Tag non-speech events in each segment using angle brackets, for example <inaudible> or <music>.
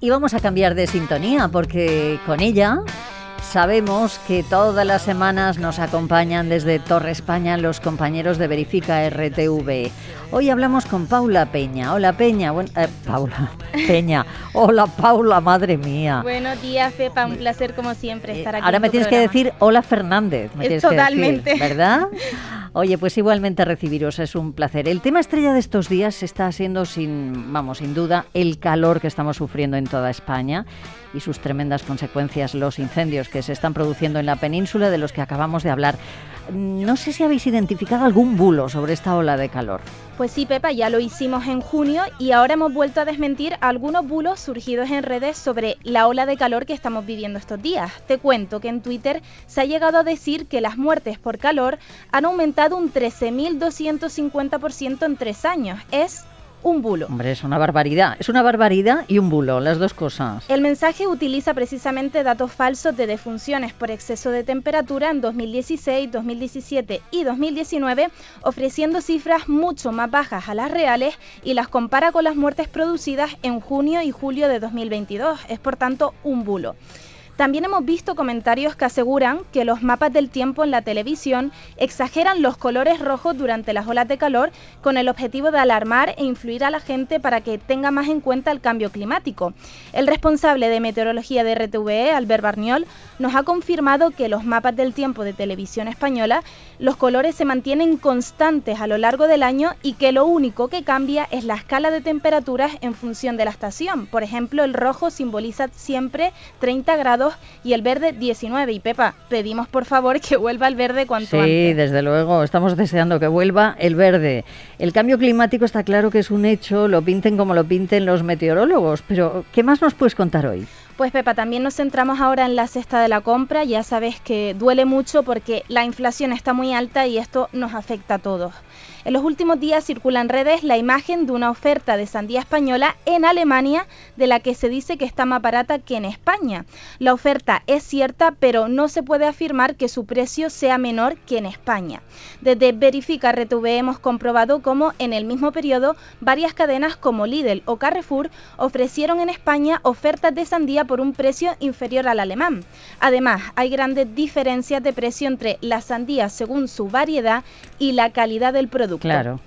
Y vamos a cambiar de sintonía porque con ella sabemos que todas las semanas nos acompañan desde Torre España los compañeros de Verifica RTV. Hoy hablamos con Paula Peña. Hola Peña, bueno, eh, Paula <laughs> Peña. Hola Paula, madre mía. Buenos días, Pepa, un placer como siempre estar aquí. Ahora me tienes que decir hola Fernández. Me tienes Totalmente. Que decir, ¿Verdad? <laughs> Oye, pues igualmente recibiros, es un placer. El tema estrella de estos días está siendo sin, vamos, sin duda, el calor que estamos sufriendo en toda España y sus tremendas consecuencias, los incendios que se están produciendo en la península de los que acabamos de hablar. No sé si habéis identificado algún bulo sobre esta ola de calor. Pues sí, Pepa, ya lo hicimos en junio y ahora hemos vuelto a desmentir algunos bulos surgidos en redes sobre la ola de calor que estamos viviendo estos días. Te cuento que en Twitter se ha llegado a decir que las muertes por calor han aumentado un 13.250% en tres años. Es un bulo. Hombre, es una barbaridad. Es una barbaridad y un bulo, las dos cosas. El mensaje utiliza precisamente datos falsos de defunciones por exceso de temperatura en 2016, 2017 y 2019, ofreciendo cifras mucho más bajas a las reales y las compara con las muertes producidas en junio y julio de 2022. Es por tanto un bulo. También hemos visto comentarios que aseguran que los mapas del tiempo en la televisión exageran los colores rojos durante las olas de calor con el objetivo de alarmar e influir a la gente para que tenga más en cuenta el cambio climático. El responsable de meteorología de RTVE, Albert Barniol, nos ha confirmado que los mapas del tiempo de televisión española, los colores se mantienen constantes a lo largo del año y que lo único que cambia es la escala de temperaturas en función de la estación. Por ejemplo, el rojo simboliza siempre 30 grados y el verde 19. Y Pepa, pedimos por favor que vuelva el verde cuanto antes. Sí, desde luego, estamos deseando que vuelva el verde. El cambio climático está claro que es un hecho, lo pinten como lo pinten los meteorólogos, pero ¿qué más nos puedes contar hoy? Pues Pepa, también nos centramos ahora en la cesta de la compra. Ya sabes que duele mucho porque la inflación está muy alta y esto nos afecta a todos. En los últimos días circula en redes la imagen de una oferta de sandía española en Alemania de la que se dice que está más barata que en España. La oferta es cierta, pero no se puede afirmar que su precio sea menor que en España. Desde Verifica RTV hemos comprobado cómo en el mismo periodo varias cadenas como Lidl o Carrefour ofrecieron en España ofertas de sandía por un precio inferior al alemán. Además, hay grandes diferencias de precio entre las sandías según su variedad y la calidad del producto. Claro.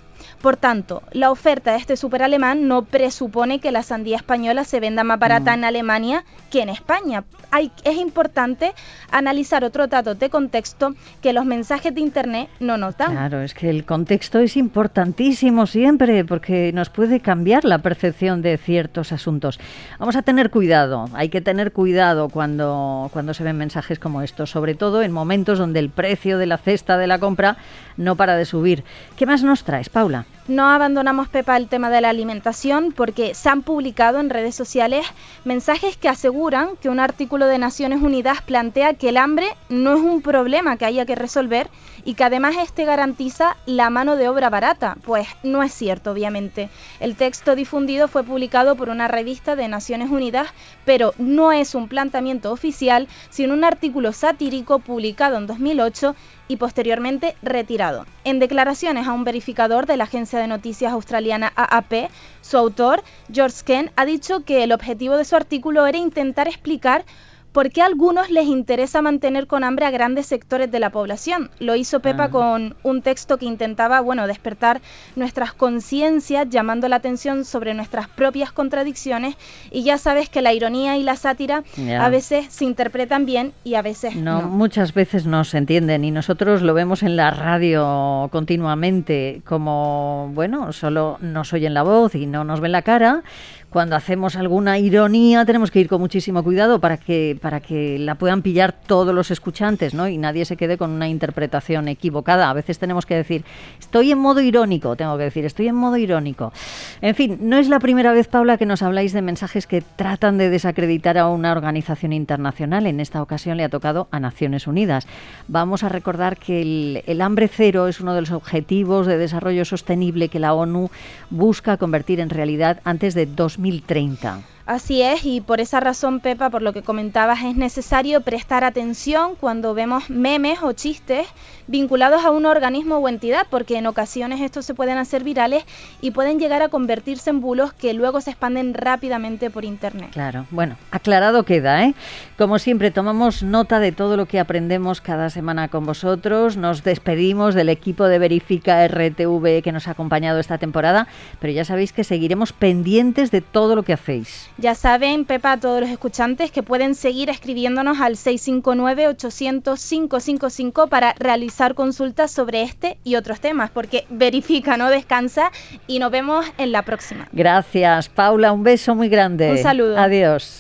Por tanto, la oferta de este super alemán no presupone que la sandía española se venda más barata en Alemania que en España. Hay, es importante analizar otros datos de contexto que los mensajes de Internet no notan. Claro, es que el contexto es importantísimo siempre porque nos puede cambiar la percepción de ciertos asuntos. Vamos a tener cuidado, hay que tener cuidado cuando, cuando se ven mensajes como estos, sobre todo en momentos donde el precio de la cesta de la compra no para de subir. ¿Qué más nos traes, Paula? No abandonamos, Pepa, el tema de la alimentación porque se han publicado en redes sociales mensajes que aseguran que un artículo de Naciones Unidas plantea que el hambre no es un problema que haya que resolver y que además este garantiza la mano de obra barata. Pues no es cierto, obviamente. El texto difundido fue publicado por una revista de Naciones Unidas, pero no es un planteamiento oficial, sino un artículo satírico publicado en 2008 y posteriormente retirado. En declaraciones a un verificador de la agencia de noticias australiana AAP, su autor, George Kent, ha dicho que el objetivo de su artículo era intentar explicar ¿Por qué a algunos les interesa mantener con hambre a grandes sectores de la población? Lo hizo Pepa con un texto que intentaba, bueno, despertar nuestras conciencias, llamando la atención sobre nuestras propias contradicciones. Y ya sabes que la ironía y la sátira a veces se interpretan bien y a veces no, Muchas veces no se entienden. Y nosotros lo vemos en la radio continuamente como, bueno, solo nos oyen la voz y no nos ven la cara cuando hacemos alguna ironía tenemos que ir con muchísimo cuidado para que, para que la puedan pillar todos los escuchantes ¿no? y nadie se quede con una interpretación equivocada. A veces tenemos que decir, estoy en modo irónico, tengo que decir, estoy en modo irónico. En fin, no es la primera vez, Paula, que nos habláis de mensajes que tratan de desacreditar a una organización internacional. En esta ocasión le ha tocado a Naciones Unidas. Vamos a recordar que el, el hambre cero es uno de los objetivos de desarrollo sostenible que la ONU busca convertir en realidad antes de 2030. Así es, y por esa razón, Pepa, por lo que comentabas, es necesario prestar atención cuando vemos memes o chistes vinculados a un organismo o entidad, porque en ocasiones estos se pueden hacer virales y pueden llegar a convertirse en bulos que luego se expanden rápidamente por Internet. Claro, bueno, aclarado queda, ¿eh? Como siempre, tomamos nota de todo lo que aprendemos cada semana con vosotros, nos despedimos del equipo de Verifica RTV que nos ha acompañado esta temporada, pero ya sabéis que seguiremos pendientes de todo lo que hacéis. Ya saben, Pepa, a todos los escuchantes que pueden seguir escribiéndonos al 659-800-555 para realizar consultas sobre este y otros temas, porque verifica, no descansa y nos vemos en la próxima. Gracias, Paula, un beso muy grande. Un saludo. Adiós.